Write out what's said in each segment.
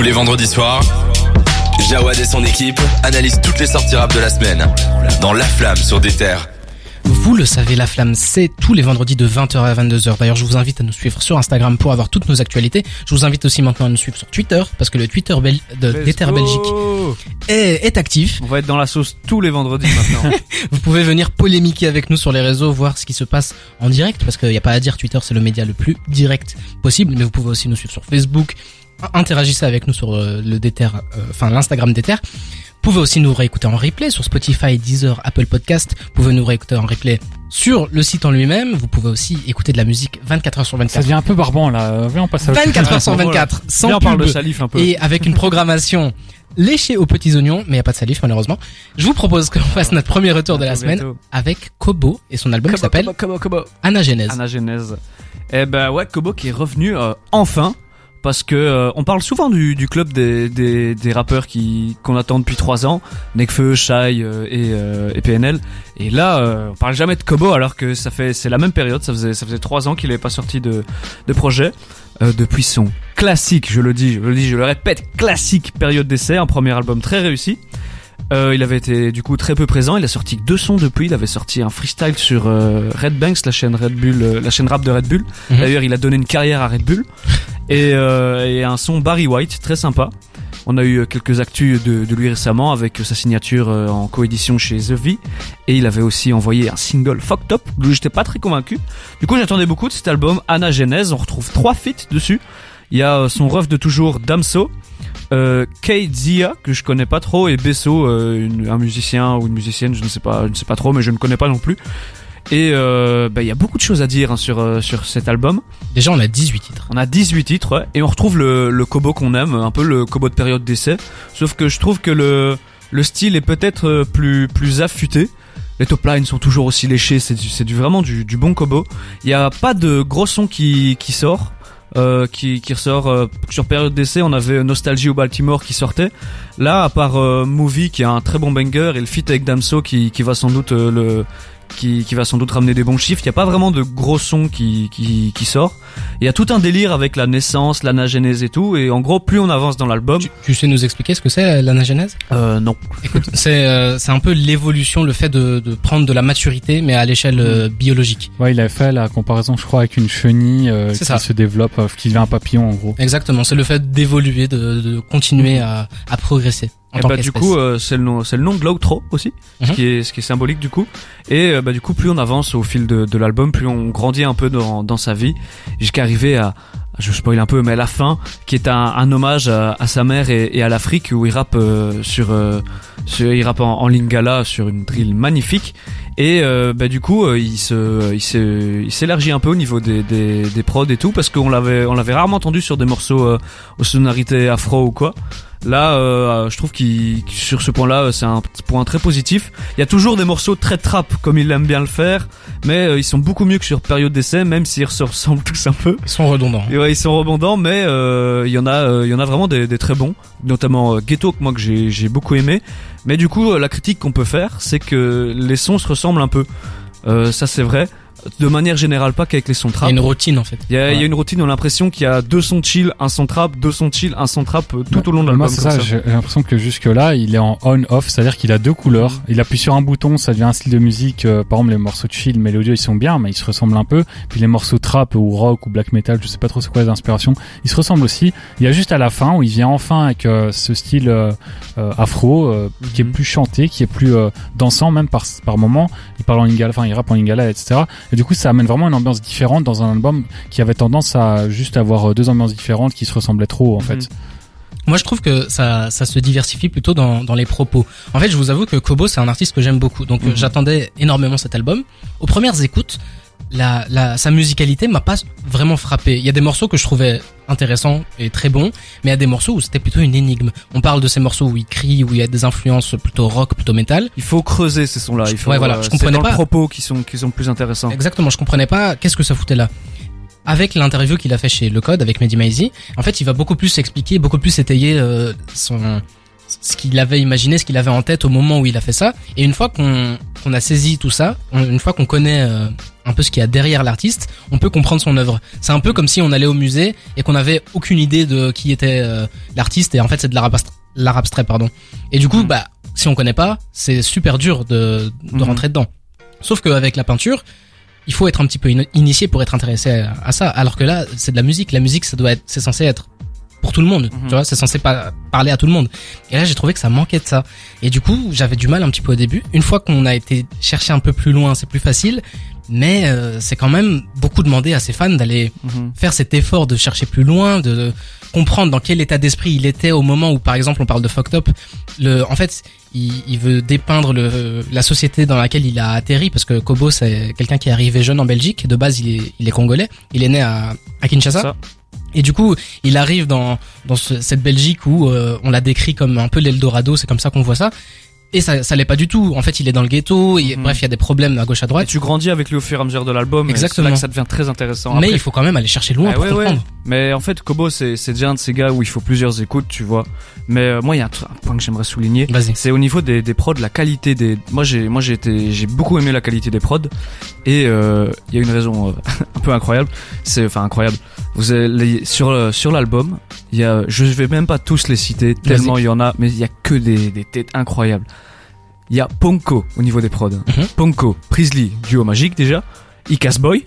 Tous les vendredis soirs, Jawad et son équipe analysent toutes les sorties rap de la semaine dans La Flamme sur des terres. Vous le savez, La Flamme, c'est tous les vendredis de 20h à 22h. D'ailleurs, je vous invite à nous suivre sur Instagram pour avoir toutes nos actualités. Je vous invite aussi maintenant à nous suivre sur Twitter, parce que le Twitter bel de d'Ether go Belgique est, est actif. On va être dans la sauce tous les vendredis maintenant. Vous pouvez venir polémiquer avec nous sur les réseaux, voir ce qui se passe en direct, parce qu'il n'y a pas à dire, Twitter c'est le média le plus direct possible, mais vous pouvez aussi nous suivre sur Facebook, interagissez avec nous sur euh, le Déter, euh, enfin l'Instagram d'Ether. Vous pouvez aussi nous réécouter en replay sur Spotify, Deezer, Apple Podcast. Vous pouvez nous réécouter en replay sur le site en lui-même. Vous pouvez aussi écouter de la musique 24 heures sur Ça 24. devient un peu barbant là. Viens, on passe à autre chose. 24 heures sur 24, sans Viens, on parle pub. de salif un peu. Et avec une programmation léchée aux petits oignons, mais il n'y a pas de salif malheureusement. Je vous propose qu'on fasse notre premier retour de la semaine avec Kobo et son album qui s'appelle Kobo, Kobo, Kobo. Anagenèse. Anagenèse. Eh ben ouais, Kobo qui est revenu euh, enfin. Parce que euh, on parle souvent du, du club des, des, des rappeurs qui qu'on attend depuis trois ans, Nekfeu, Shai euh, et, euh, et PNL. Et là, euh, on parle jamais de Kobo alors que ça fait c'est la même période. Ça faisait ça faisait trois ans qu'il n'avait pas sorti de de projet euh, depuis son classique. Je le dis, je le dis, je le répète, classique période d'essai, un premier album très réussi. Euh, il avait été du coup très peu présent. Il a sorti que deux sons depuis. Il avait sorti un freestyle sur euh, Red Banks, la chaîne Red Bull, euh, la chaîne rap de Red Bull. Mhm. D'ailleurs, il a donné une carrière à Red Bull et, euh, et un son Barry White très sympa. On a eu quelques actus de, de lui récemment avec sa signature euh, en coédition chez The V et il avait aussi envoyé un single Fucked Up d'où j'étais pas très convaincu. Du coup, j'attendais beaucoup de cet album Anna Genèse. On retrouve trois feats dessus. Il y a euh, son ref de toujours Damso, euh, Kate Zia que je connais pas trop et Besso, euh, une- un musicien ou une musicienne, je ne sais pas, je ne sais pas trop, mais je ne connais pas non plus. Et euh, bah, il y a beaucoup de choses à dire hein, sur euh, sur cet album. Déjà, on a 18 titres. On a 18 titres ouais, et on retrouve le, le Kobo qu'on aime, un peu le Kobo de période d'essai. Sauf que je trouve que le le style est peut-être euh, plus plus affûté. Les top lines sont toujours aussi léchés, c'est du, c'est du vraiment du, du bon Kobo. Il y a pas de gros son qui qui sort. Euh, qui, qui ressort euh, sur période d'essai on avait Nostalgie au Baltimore qui sortait. Là à part euh, Movie qui a un très bon banger et le feat avec Damso qui, qui va sans doute euh, le qui, qui va sans doute ramener des bons chiffres il y a pas vraiment de gros sons qui, qui, qui sort il y a tout un délire avec la naissance l'anagénèse et tout et en gros plus on avance dans l'album Tu, tu sais nous expliquer ce que c'est l'anagenèse euh, non Écoute, c'est euh, c'est un peu l'évolution, le fait de, de prendre de la maturité, mais à l'échelle euh, biologique. Ouais, il avait fait la comparaison, je crois, avec une chenille euh, qui ça. se développe, euh, qui devient un papillon en gros. Exactement, c'est le fait d'évoluer, de, de continuer à, à progresser. Et tant bah du coup euh, c'est le nom c'est le nom de l'outro aussi ce Mhm. qui est ce qui est symbolique du coup. Et euh, bah du coup plus on avance au fil de, de l'album plus on grandit un peu dans, dans sa vie. Jusqu'à arriver à je spoil un peu mais à la fin qui est un, un hommage à, à sa mère et, et à l'Afrique où il rappe euh, sur, euh, sur il rappe en, en lingala sur une drill magnifique. Et euh, bah du coup il se il se il s'élargit un peu au niveau des, des, des prods et tout parce qu'on l'avait on l'avait rarement entendu sur des morceaux euh, aux sonorités afro ou quoi Là, euh, je trouve qu'il sur ce point-là, c'est un point très positif. Il y a toujours des morceaux très trap, comme il aime bien le faire, mais euh, ils sont beaucoup mieux que sur période d'essai, même s'ils se ressemblent tous un peu. Ils sont redondants. Et ouais, ils sont rebondants, mais euh, il y en a, euh, il y en a vraiment des, des très bons, notamment euh, Ghetto que moi que j'ai j'ai beaucoup aimé. Mais du coup, euh, la critique qu'on peut faire, c'est que les sons se ressemblent un peu. Euh, ça c'est vrai. De manière générale, pas qu'avec les sons Il y trap. a une routine en fait. Il y a, il y a une routine, on a l'impression qu'il y a deux sons chill, un son trap, deux sons chill, un son trap euh, tout au long de Moi, l'album. c'est comme ça, ça. j'ai l'impression que jusque-là, il est en on-off, c'est-à-dire qu'il a deux couleurs. Il appuie sur un bouton, ça devient un style de musique. euh, par exemple, les morceaux de chill, mélodieux, ils sont bien, mais ils se ressemblent un peu. Puis les morceaux trap ou rock ou black metal, je sais pas trop c'est quoi les inspirations, ils se ressemblent aussi. Il y a juste à la fin où il vient enfin avec euh, ce style euh, euh, afro, euh, qui est plus chanté, qui est plus euh, dansant même par, par moment. Il parle en lingala, enfin il rappe en lingala, etc. Et du coup, ça amène vraiment une ambiance différente dans un album qui avait tendance à juste avoir euh, deux ambiances différentes qui se ressemblaient trop en Mhm. fait. Moi, je trouve que ça, ça se diversifie plutôt dans, dans les propos. En fait, je vous avoue que Kobo, c'est un artiste que j'aime beaucoup. Donc, euh, Mhm. j'attendais énormément cet album. Aux premières écoutes, la, la, sa musicalité m'a pas vraiment frappé. Il y a des morceaux que je trouvais intéressants et très bons, mais il y a des morceaux où c'était plutôt une énigme. On parle de ces morceaux où il crie, où il y a des influences plutôt rock, plutôt métal. Il faut creuser ces sons-là. Il faut, Ouais, voilà, euh, je c'est comprenais dans pas. le propos qui sont qui sont plus intéressants. Exactement, je comprenais pas qu'est-ce que ça foutait là. Avec l'interview qu'il a fait chez Le Code avec Mehdi Maizi, en fait, il va beaucoup plus expliquer, beaucoup plus étayer euh, son ce qu'il avait imaginé, ce qu'il avait en tête au moment où il a fait ça. Et une fois qu'on qu'on a saisi tout ça, on- une fois qu'on connaît euh, un peu ce qu'il y a derrière l'artiste, on peut comprendre son œuvre. C'est un peu comme si on allait au musée et qu'on avait aucune idée de qui était euh, l'artiste et en fait c'est de l'art abstrait, pardon. Et du coup Mhm. bah si on connaît pas, c'est super dur de, de Mhm. rentrer dedans. Sauf qu'avec la peinture, il faut être un petit peu in- initié pour être intéressé à, à ça. Alors que là, c'est de la musique. La musique, ça doit être, c'est censé être pour tout le monde. Mhm. Tu vois, c'est censé pas parler à tout le monde. Et là, j'ai trouvé que ça manquait de ça. Et du coup, j'avais du mal un petit peu au début. Une fois qu'on a été chercher un peu plus loin, c'est plus facile. Mais euh, c'est quand même beaucoup demandé à ses fans d'aller Mhm. faire cet effort de chercher plus loin, de comprendre dans quel état d'esprit il était au moment où, par exemple, on parle de Fucked Up. Le, en fait, il, il veut dépeindre le, la société dans laquelle il a atterri, parce que Kobo, c'est quelqu'un qui est arrivé jeune en Belgique. De base, il est, il est congolais. Il est né à, à Kinshasa. Ça. Et du coup, il arrive dans, dans ce- cette Belgique où euh, on l'a décrit comme un peu l'Eldorado, c'est comme ça qu'on voit ça. Et ça, ça l'est pas du tout. En fait, il est dans le ghetto. Et, Mhm. Bref, il y a des problèmes à gauche à Et droite. tu grandis avec lui au fur et à mesure de l'album. et Exactement. C'est là que ça devient très intéressant. mais Après, il faut quand même aller chercher loin Ah pour ouais, ouais. comprendre. Mais en fait, Kobo, c'est c'est déjà un de ces gars où il faut plusieurs écoutes, tu vois. Mais euh, moi, il y a un, point que j'aimerais souligner. C'est au niveau des, des prods, la qualité des. Moi, j'ai, moi, j'ai été, j'ai beaucoup aimé la qualité des prods. Et euh, il y a une raison euh, un peu incroyable. C'est, enfin, incroyable. Vous avez les- sur euh, sur l'album, il y a, je vais même pas tous les citer tellement il y en a, mais il y a que des, des têtes incroyables. Il y a Ponko au niveau des prods. Mhm. Ponko, Priestley, duo magique déjà. Icas Boy,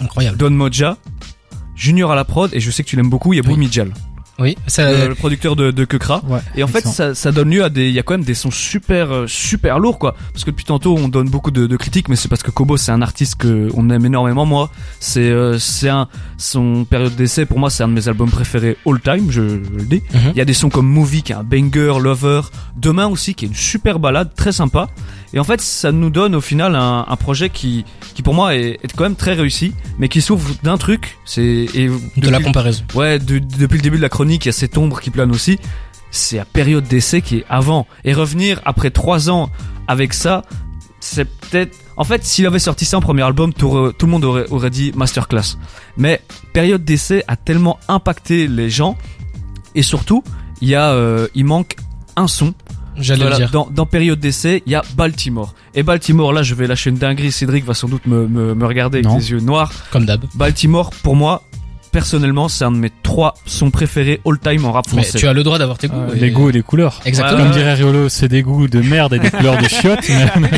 Incroyable. Don Moja, Junior à la prod, et je sais que tu l'aimes beaucoup, il y a Oui. Boumidjal, Oui, ça, le, le producteur de, de Kekra. Ouais. Et en fait, ça, ça donne lieu à des, il y a quand même des sons super, euh, super lourds, quoi. Parce que depuis tantôt, on donne beaucoup de, de critiques, mais c'est parce que Kobo, c'est un artiste que on aime énormément, moi. C'est, euh, c'est un, son période d'essai, pour moi, c'est un de mes albums préférés all time, je, je le dis. Mhm. Il y a des sons comme Movie, qui est un banger, Lover, Demain aussi, qui est une super balade, très sympa. Et en fait, ça nous donne au final un, un projet qui, qui pour moi est, est quand même très réussi, mais qui souffre d'un truc, c'est, et de la comparaison. Ouais, de- depuis le début de la chronique, il y a cette ombre qui plane aussi. C'est la période d'essai qui est avant. Et revenir après trois ans avec ça, c'est peut-être... En fait, s'il avait sorti ça en premier album, t'aurais- tout le monde aurait, aurait dit masterclass. Mais période d'essai a tellement impacté les gens. Et surtout, il y a, euh, il manque un son. J'allais Voilà, le dire. dans, dans période d'essai, il y a Baltimore. Et Baltimore, là, je vais lâcher une dinguerie. Cédric va sans doute me, me, me regarder avec Non. des yeux noirs. Comme d'hab. Baltimore, pour moi, personnellement, c'est un de mes trois sons préférés all time en rap Mais français. tu as le droit d'avoir tes goûts. Euh, et- les goûts et les couleurs. Exactement. Comme dirait Riolo, c'est des goûts de merde et des couleurs de chiottes. Mais, mais.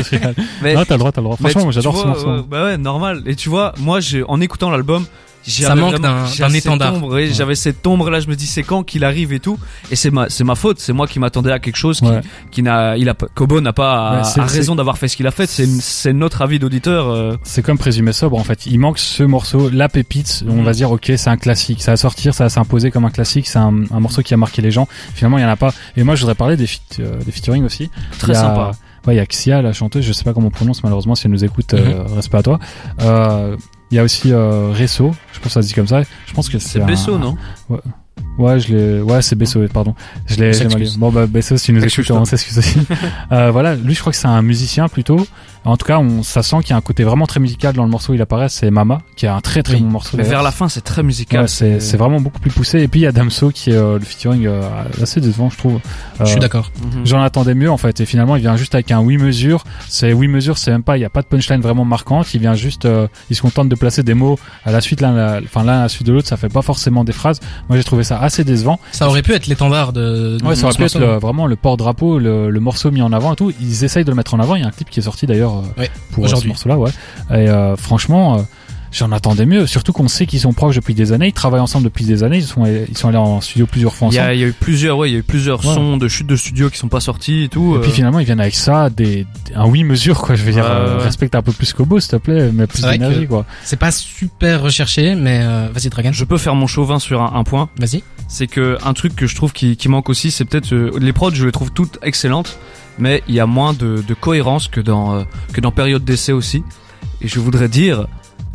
Mais- non, t'as le droit, t'as le droit. mais Franchement, j'adore ce morceau. euh, bah ouais, normal. Et tu vois, moi, j'ai, en écoutant l'album, Ça manque d'un- j'avais d'un cette étendard. ombre, et Ouais. J'avais cette ombre là, je me dis c'est quand qu'il arrive et tout. Et c'est ma, c'est ma faute. C'est moi qui m'attendais à quelque chose qui, Ouais. qui n'a, il a, pas- Kobo n'a pas Ouais, à raison d'avoir fait ce qu'il a fait. C'est, c'est notre avis d'auditeur. euh, C'est comme présumé sobre en fait. Il manque ce morceau, la pépite. On Mhm. va se dire ok, c'est un classique, ça va sortir, ça va s'imposer comme un classique. C'est un, un morceau qui a marqué les gens. Finalement, il y en a pas. Et moi, je voudrais parler des, feat- euh, des featuring aussi. très a- sympa. Ouais, il y a Xia, la chanteuse. Je sais pas comment on prononce malheureusement. Si elle nous écoute, euh, respect à toi. Euh, il y a aussi euh, Resso. Je pense que ça se dit comme ça. Je pense que c'est C'est un- Besso, non? Ouais, je l'ai. Ouais, c'est Besso, pardon. Je l'ai. Bon bah Besso, si tu nous écoutes, on s'excuse aussi. euh, voilà, lui, je crois que c'est un musicien plutôt. En tout cas, on, ça sent qu'il y a un côté vraiment très musical dans le morceau. où Il apparaît, c'est Mama, qui a un très très Oui. bon morceau. Mais vers la fin, c'est très musical. Ouais, c'est c'est vraiment beaucoup plus poussé. Et puis il y a Damso qui est euh, le featuring euh, assez décevant, je trouve. Je suis Euh, d'accord. Mhm. J'en attendais mieux en fait et finalement il vient juste avec un oui mesure. C'est oui mesure, c'est même pas, il y a pas de punchline vraiment marquante. Il vient juste, euh, il se contente de placer des mots à la suite l'un, enfin l'un à la suite de l'autre. Ça fait pas forcément des phrases. Moi j'ai trouvé ça assez décevant. Ça aurait pu être l'étendard de. Ouais, de ça aurait pu être le- vraiment le porte-drapeau, le, le morceau mis en avant et tout. Ils essayent de le mettre en avant. Il y a un clip qui est sorti d'ailleurs euh, Ouais, pour euh, ce morceau-là, ouais. Et euh, franchement, j'en attendais mieux. Surtout qu'on sait qu'ils sont proches depuis des années. Ils travaillent ensemble depuis des années. Ils sont, ils sont allés en studio plusieurs fois Il y, ensemble. a, il y a eu plusieurs, ouais, il y a eu plusieurs Ouais. sons de chutes de studio qui sont pas sortis et tout. Et puis euh, finalement, ils viennent avec ça, des, un oui mesure, quoi. Je veux dire, euh, respecte un peu plus Kobo, s'il te plaît, mais plus d'énergie, quoi. C'est pas super recherché, mais euh, vas-y Dragan. je peux faire mon chauvin sur un, un point. Vas-y. c'est que un truc que je trouve qui, qui manque aussi, c'est peut-être euh, les prods, je les trouve toutes excellentes, mais il y a moins de, de cohérence que dans euh, que dans période d'essai aussi. Et je voudrais dire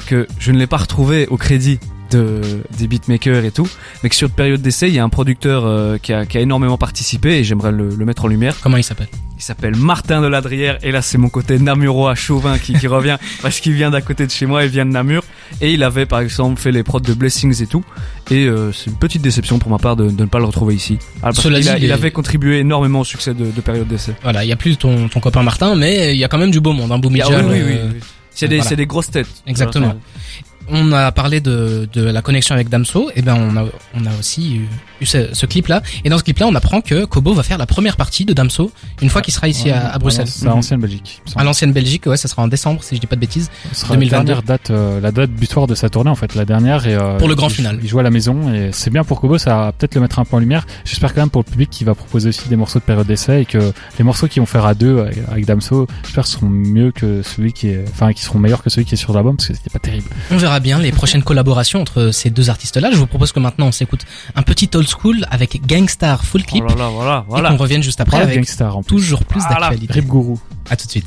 que je ne l'ai pas retrouvé au crédit de des beatmakers et tout, mais que sur période d'essai, il y a un producteur euh, qui, a, qui a énormément participé et j'aimerais le, le mettre en lumière. Comment il s'appelle? Il s'appelle Martin de Ladrière et là c'est mon côté namurois chauvin qui, qui revient parce qu'il vient d'à côté de chez moi, il vient de Namur et il avait par exemple fait les prods de Blessings et tout et euh, c'est une petite déception pour ma part de, de ne pas le retrouver ici. Ah, parce Cela qu'il a- dit, il avait contribué énormément au succès de, de période d'essai. Voilà, il y a plus ton, ton copain Martin, mais il y a quand même du beau monde. Hein, Boomy Ah oui, oui, euh, oui. C'est des, voilà. des grosses têtes. Exactement. On a parlé de, de la connexion avec Damso, et ben on a, on a aussi eu, eu ce, ce clip-là. Et dans ce clip-là, on apprend que Kobo va faire la première partie de Damso une fois qu'il sera ici Ouais, à, à Bruxelles. À ancienne Belgique. À l'ancienne Belgique, ouais, ça sera en décembre, si je dis pas de bêtises. Ce sera 2022. la dernière date, euh, la date butoir de sa tournée en fait, la dernière et euh, Pour le grand il- final. Il joue à la maison et c'est bien pour Kobo, ça va peut-être le mettre un peu en lumière. J'espère quand même pour le public qui va proposer aussi des morceaux de période d'essai et que les morceaux qu'ils vont faire à deux avec, avec Damso, j'espère seront mieux que celui qui est, enfin qui seront meilleurs que celui qui est sur l'album parce que c'était pas terrible. On verra bien les prochaines collaborations entre ces deux artistes-là. Je vous propose que maintenant on s'écoute un petit old school avec Gangstar Full Oh Clip là là, voilà, et voilà. qu'on revienne juste après avec Gangstar en plus. toujours plus Voilà. d'actualité. Rip Guru. À tout de suite.